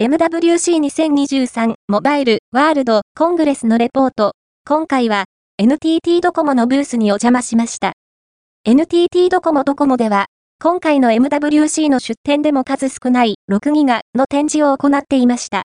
MWC2023 モバイルワールドコングレスのレポート。今回は NTT ドコモのブースにお邪魔しました。NTT ドコモドコモでは、今回の MWC の出展でも数少ない6ギガの展示を行っていました。